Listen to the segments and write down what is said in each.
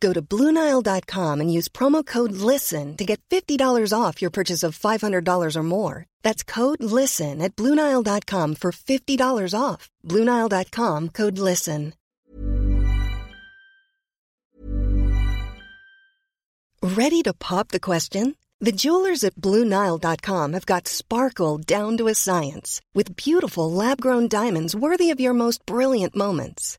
Go to BlueNile.com and use promo code LISTEN to get $50 off your purchase of $500 or more. That's code LISTEN at BlueNile.com for $50 off. BlueNile.com code LISTEN. Ready to pop the question? The jewelers at BlueNile.com have got sparkle down to a science with beautiful lab grown diamonds worthy of your most brilliant moments.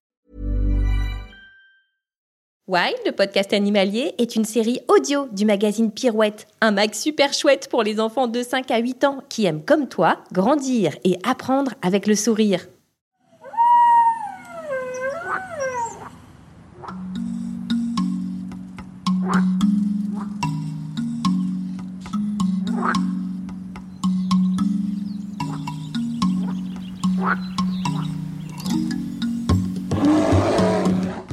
Wild, le podcast animalier, est une série audio du magazine Pirouette, un mag super chouette pour les enfants de 5 à 8 ans qui aiment comme toi grandir et apprendre avec le sourire.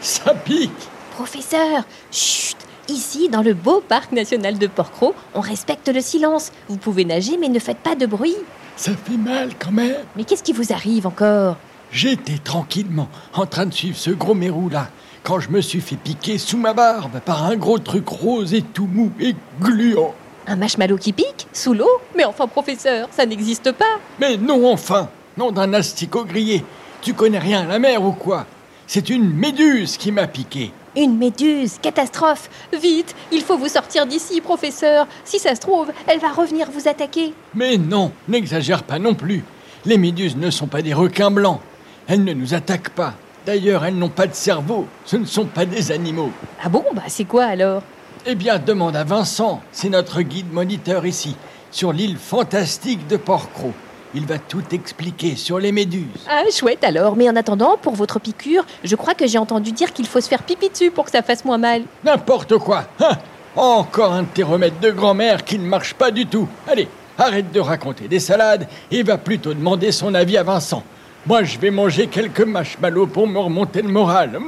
Ça pique. Professeur, chut. Ici, dans le beau parc national de Porquerolles, on respecte le silence. Vous pouvez nager, mais ne faites pas de bruit. Ça fait mal quand même. Mais qu'est-ce qui vous arrive encore? J'étais tranquillement en train de suivre ce gros mérou là quand je me suis fait piquer sous ma barbe par un gros truc rose et tout mou et gluant. Un marshmallow qui pique Sous l'eau? Mais enfin, professeur, ça n'existe pas. Mais non enfin Non d'un asticot grillé. Tu connais rien à la mer ou quoi? C'est une méduse qui m'a piqué Une méduse Catastrophe Vite Il faut vous sortir d'ici, professeur Si ça se trouve, elle va revenir vous attaquer Mais non, n'exagère pas non plus. Les méduses ne sont pas des requins blancs. Elles ne nous attaquent pas. D'ailleurs, elles n'ont pas de cerveau. Ce ne sont pas des animaux. Ah bon Bah c'est quoi alors? Eh bien, demande à Vincent. C'est notre guide moniteur ici, sur l'île fantastique de Porcro. Il va tout expliquer sur les méduses. Ah, chouette alors Mais en attendant, pour votre piqûre, je crois que j'ai entendu dire qu'il faut se faire pipi dessus pour que ça fasse moins mal. N'importe quoi. Hein Encore un de tes remèdes de grand-mère qui ne marche pas du tout. Allez, arrête de raconter des salades et va plutôt demander son avis à Vincent. Moi, je vais manger quelques marshmallows pour me remonter le moral.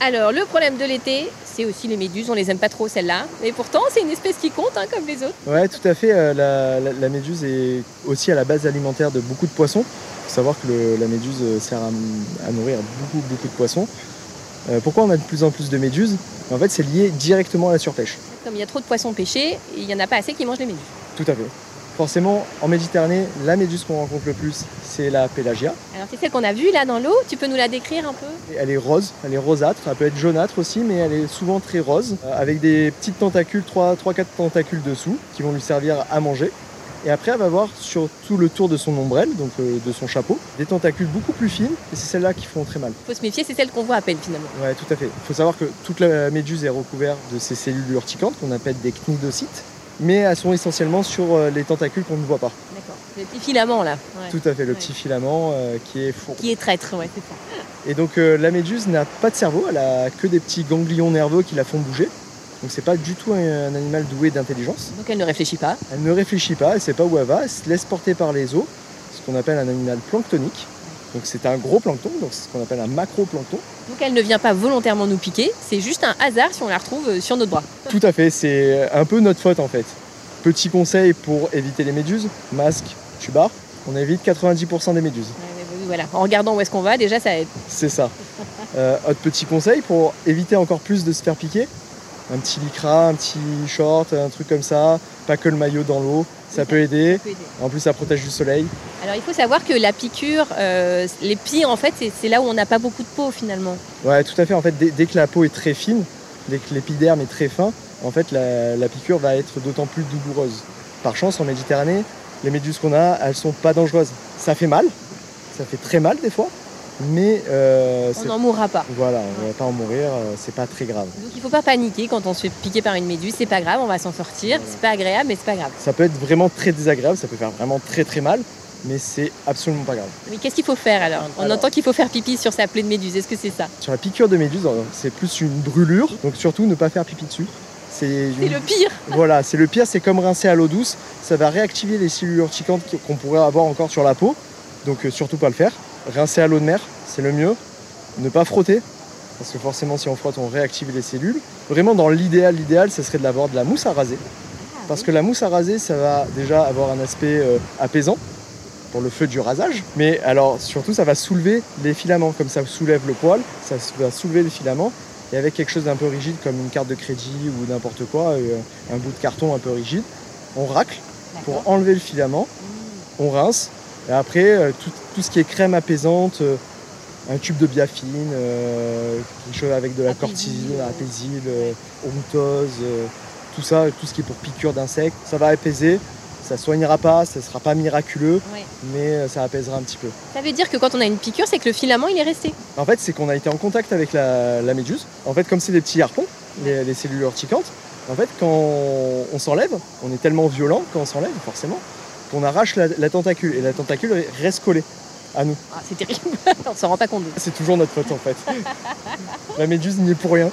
Alors, le problème de l'été, c'est aussi les méduses, on les aime pas trop celles-là. Mais pourtant, c'est une espèce qui compte, hein, comme les autres. Ouais, tout à fait. euh, la, la- la méduse est aussi à la base alimentaire de beaucoup de poissons. Il faut savoir que le- la méduse sert à, à nourrir beaucoup, beaucoup de poissons. Euh, pourquoi on a de plus en plus de méduses? En fait, c'est lié directement à la surpêche. Comme il y a trop de poissons pêchés, il y en a pas assez qui mangent les méduses. Tout à fait. Forcément, en Méditerranée, la méduse qu'on rencontre le plus, c'est la pélagia. Alors, c'est celle qu'on a vue là dans l'eau, tu peux nous la décrire un peu? Elle est rose, elle est rosâtre, elle peut être jaunâtre aussi, mais elle est souvent très rose, euh, avec des petites tentacules, 3-4 tentacules dessous, qui vont lui servir à manger. Et après, elle va avoir sur tout le tour de son ombrelle, donc euh, de son chapeau, des tentacules beaucoup plus fines, et c'est celles-là qui font très mal. Faut se méfier, c'est celle qu'on voit à peine finalement. Ouais, tout à fait. Il faut savoir que toute la méduse est recouverte de ces cellules urticantes qu'on appelle des cnidocytes, mais elles sont essentiellement sur euh, les tentacules qu'on ne voit pas. D'accord. Le petit filament là. Ouais. Tout à fait, le Ouais. petit filament euh, qui est fourbe. Qui est traître, ouais, c'est ça. Et donc euh, la méduse n'a pas de cerveau, elle a que des petits ganglions nerveux qui la font bouger. Donc c'est pas du tout un, un animal doué d'intelligence. Donc elle ne réfléchit pas. Elle ne réfléchit pas, elle sait pas où elle va, elle se laisse porter par les eaux, ce qu'on appelle un animal planctonique. Donc c'est un gros plancton, donc c'est ce qu'on appelle un macroplancton. Donc elle ne vient pas volontairement nous piquer, c'est juste un hasard si on la retrouve euh, sur notre bras. Tout à fait, c'est un peu notre faute en fait. Petit conseil pour éviter les méduses, masque, tubar. on évite 90% des méduses. Voilà, en regardant où est-ce qu'on va, déjà ça aide. C'est ça. Euh, autre petit conseil pour éviter encore plus de se faire piquer, un petit lycra, un petit short, un truc comme ça, pas que le maillot dans l'eau, ça peut aider. En plus, ça protège du soleil. Alors, il faut savoir que la piqûre, euh, les pieds, en fait, c'est- c'est là où on n'a pas beaucoup de peau finalement. Ouais, tout à fait. En fait, dès, dès que la peau est très fine, dès que l'épiderme est très fin, en fait, la, la piqûre va être d'autant plus douloureuse. Par chance, en Méditerranée, les méduses qu'on a, elles sont pas dangereuses. Ça fait mal, ça fait très mal des fois, mais euh, On n'en mourra pas. voilà, on va pas en mourir, euh, c'est pas très grave. Donc, il faut pas paniquer quand on se fait piquer par une méduse. C'est pas grave, on va s'en sortir. C'est pas agréable, mais c'est pas grave. Ça peut être vraiment très désagréable, ça peut faire vraiment très très mal, mais c'est absolument pas grave. Mais qu'est-ce qu'il faut faire alors? On Alors- entend qu'il faut faire pipi sur sa plaie de méduse. Est-ce que c'est ça? Sur la piqûre de méduse, euh, c'est plus une brûlure, donc surtout ne pas faire pipi dessus. C'est une- le pire. Voilà, c'est le pire, c'est comme rincer à l'eau douce, ça va réactiver les cellules urticantes qu'on pourrait avoir encore sur la peau, donc euh, surtout pas le faire. Rincer à l'eau de mer, c'est le mieux. Ne pas frotter, parce que forcément si on frotte, on réactive les cellules. Vraiment dans l'idéal, l'idéal, ce serait d'avoir de la mousse à raser. Parce que la mousse à raser, ça va déjà avoir un aspect euh, apaisant pour le feu du rasage. Mais alors surtout, ça va soulever les filaments. Comme ça soulève le poil, ça va soulever les filaments. Et avec quelque chose d'un peu rigide comme une carte de crédit ou n'importe quoi, euh, un bout de carton un peu rigide, on racle pour enlever le filament, on rince. Et après, euh, tout, tout ce qui est crème apaisante, euh, un tube de biafine, euh, quelque chose avec de la euh, euh, onctose, euh, tout ça, tout ce qui est pour piqûre d'insectes, ça va apaiser. Ça soignera pas, ça sera pas miraculeux, Ouais. mais euh, ça apaisera un petit peu. Ça veut dire que quand on a une piqûre, c'est que le filament il est resté. En fait, c'est qu'on a été en contact avec la, la méduse. En fait, comme c'est des petits harpons, les, les cellules urticantes, en fait, quand on s'enlève, on est tellement violent quand on s'enlève, forcément, qu'on arrache la, la tentacule. Et la tentacule reste collée à nous. Ah, c'est terrible. on s'en rend pas compte. C'est toujours notre faute, en fait. la méduse n'y est pour rien.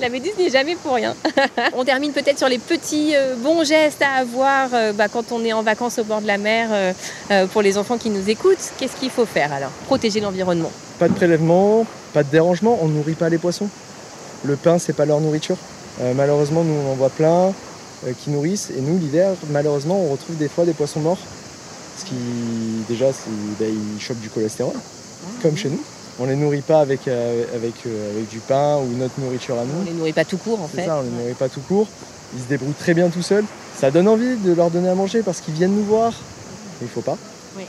La méduse n'est jamais pour rien. on termine peut-être sur les petits euh, bons gestes à avoir euh, bah, quand on est en vacances au bord de la mer euh, pour les enfants qui nous écoutent. Qu'est-ce qu'il faut faire alors? Protéger l'environnement. Pas de prélèvement, pas de dérangement, on nourrit pas les poissons. Le pain, c'est pas leur nourriture. Malheureusement, nous, on en voit plein qui nourrissent. Et nous, l'hiver, malheureusement, on retrouve des fois des poissons morts. Ce qui, déjà, ben, ils chopent du cholestérol, comme chez nous. On les nourrit pas avec, euh, avec, euh, avec du pain ou notre nourriture à On nous. les nourrit pas tout court en fait. ça, on les nourrit pas tout court. Ils se débrouillent très bien tout seuls. Ça donne envie de leur donner à manger parce qu'ils viennent nous voir. Mais il faut pas. Oui.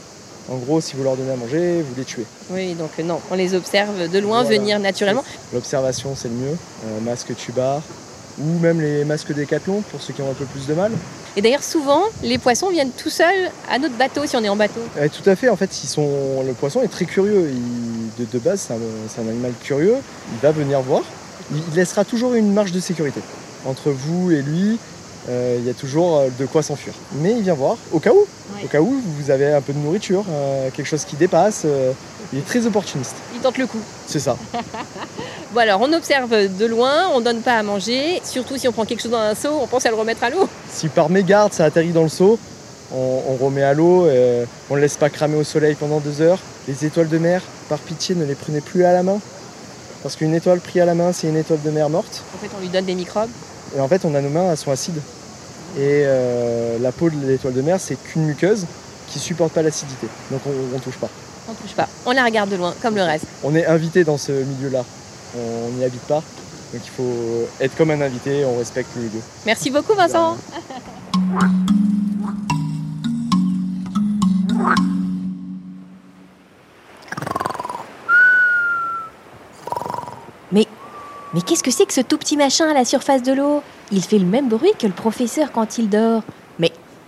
En gros, si vous leur donnez à manger, vous les tuez. Oui, donc euh, non, on les observe de loin Voilà. venir naturellement. L'observation, c'est le mieux. Euh, masque tubar ou même les masques décathlon pour ceux qui ont un peu plus de mal. Et d'ailleurs, souvent, les poissons viennent tout seuls à notre bateau si on est en bateau. Euh, tout à fait, en fait, ils sont... le poisson est très curieux. Il- De, de base, c'est un, animal curieux. Il va venir voir. Il, laissera toujours une marge de sécurité. Entre vous et lui, euh, il y a toujours euh, de quoi s'enfuir. Mais il vient voir, au cas où. Ouais. Au cas où vous avez un peu de nourriture, euh, quelque chose qui dépasse. euh, il est très opportuniste. Ils tentent le coup. C'est ça. Bon alors, on observe de loin, on donne pas à manger. Surtout si on prend quelque chose dans un seau, on pense à le remettre à l'eau. Si par mégarde ça atterrit dans le seau, on, on remet à l'eau, euh, on ne laisse pas cramer au soleil pendant deux heures. Les étoiles de mer, par pitié, ne les prenez plus à la main. Parce qu'une étoile prise à la main, c'est une étoile de mer morte. En fait, on lui donne des microbes. Et en fait, on a nos mains, elles sont acides. Et euh, la peau de l'étoile de mer, c'est qu'une muqueuse qui supporte pas l'acidité. Donc on ne touche pas. On touche pas. On la regarde de loin, comme le reste. On est invité dans ce milieu-là. On n'y habite pas. Donc il faut être comme un invité, on respecte le lieu. Merci beaucoup, Vincent. Mais, mais qu'est-ce que c'est que ce tout petit machin à la surface de l'eau? Il fait le même bruit que le professeur quand il dort.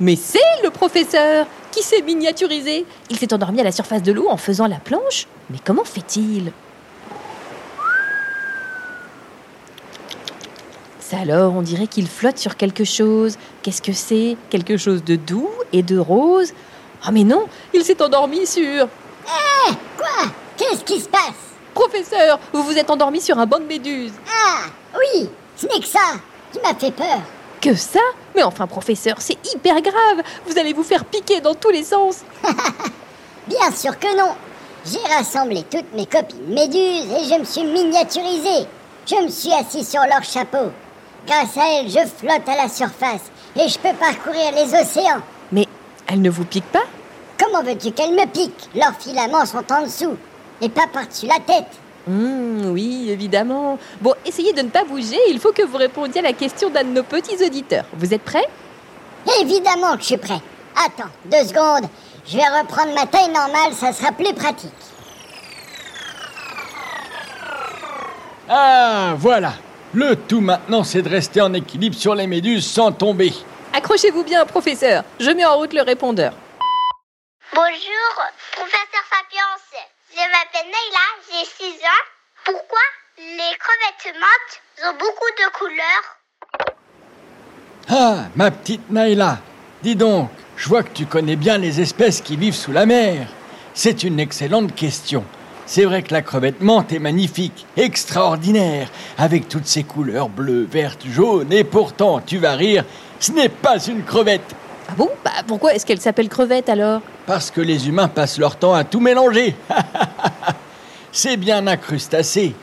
Mais, c'est le professeur qui s'est miniaturisé. Il s'est endormi à la surface de l'eau en faisant la planche. Mais comment fait-il? Ça alors, on dirait qu'il flotte sur quelque chose. Qu'est-ce que c'est? Quelque chose de doux et de rose Ah mais non, il s'est endormi sur... Qu'est-ce qui se passe? Professeur, vous vous êtes endormi sur un banc de méduses. Ah, oui, ce n'est que ça qui m'a fait peur. Que ça Mais enfin, professeur, c'est hyper grave. Vous allez vous faire piquer dans tous les sens. Bien sûr que non. J'ai rassemblé toutes mes copines méduses et je me suis miniaturisé. Je me suis assis sur leur chapeau. Grâce à elles, je flotte à la surface et je peux parcourir les océans. Mais elle ne vous pique pas? Comment veux-tu qu'elle me pique Leurs filaments sont en dessous et pas par-dessus la tête. Hum, oui, évidemment. Bon, essayez de ne pas bouger, il faut que vous répondiez à la question d'un de nos petits auditeurs. Vous êtes prêts? Évidemment que je suis prêt. Attends, deux secondes. Je vais reprendre ma taille normale, ça sera plus pratique. Ah, voilà. Le tout maintenant, c'est de rester en équilibre sur les méduses sans tomber. Accrochez-vous bien, professeur. Je mets en route le répondeur. Bonjour, professeur m'appelle Neila, j'ai 6 ans. Pourquoi les crevettes mortes ont beaucoup de couleurs? Ah, ma petite Naïla, dis donc, je vois que tu connais bien les espèces qui vivent sous la mer. C'est une excellente question. C'est vrai que la crevette menthe est magnifique, extraordinaire, avec toutes ses couleurs bleues, vertes, jaunes, et pourtant, tu vas rire, ce n'est pas une crevette, Ah bon? Bah pourquoi est-ce qu'elle s'appelle crevette alors? Parce que les humains passent leur temps à tout mélanger. C'est bien un crustacé,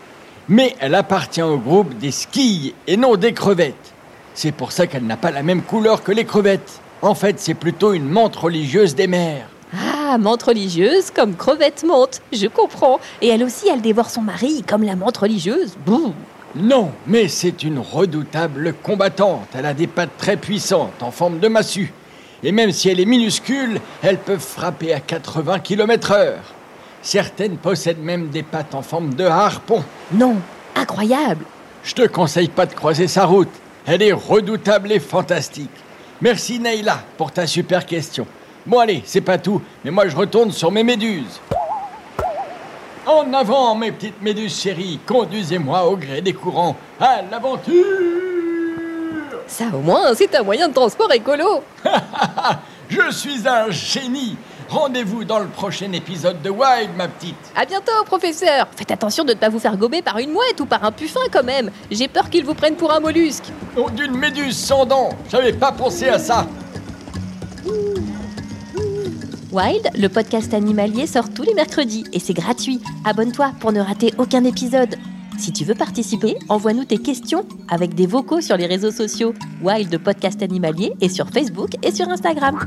mais elle appartient au groupe des skilles et non des crevettes. C'est pour ça qu'elle n'a pas la même couleur que les crevettes. En fait, c'est plutôt une menthe religieuse des mers. Ah, menthe religieuse comme crevette menthe, je comprends. Et elle aussi, elle dévore son mari comme la menthe religieuse. Bouh Non, mais c'est une redoutable combattante. Elle a des pattes très puissantes en forme de massue. Et même si elle est minuscule, elles peuvent frapper à 80 km/h. Certaines possèdent même des pattes en forme de harpon. Non, incroyable Je te conseille pas de croiser sa route. Elle est redoutable et fantastique. Merci Neila pour ta super question. Bon allez, c'est pas tout, mais moi je retourne sur mes méduses. En avant, mes petites méduses chéries, conduisez-moi au gré des courants à l'aventure Ça au moins, c'est un moyen de transport écolo Je suis un génie Rendez-vous dans le prochain épisode de Wild, ma petite À bientôt, professeur Faites attention de ne pas vous faire gober par une mouette ou par un puffin quand même J'ai peur qu'ils vous prennent pour un mollusque Oh, d'une méduse sans dents J'avais pas pensé à ça Wild, le podcast animalier sort tous les mercredis et c'est gratuit. Abonne-toi pour ne rater aucun épisode. Si tu veux participer, envoie-nous tes questions avec des vocaux sur les réseaux sociaux Wild Podcast Animalier et sur Facebook et sur Instagram.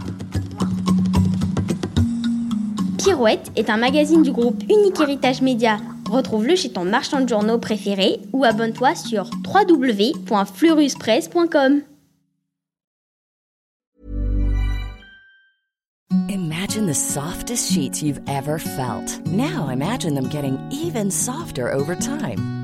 Pirouette est un magazine du groupe Unique Héritage Média. Retrouve-le chez ton marchand de journaux préféré ou abonne-toi sur www.fleuruspresse.com. Imagine the softest sheets you've ever felt. Now imagine them getting even softer over time.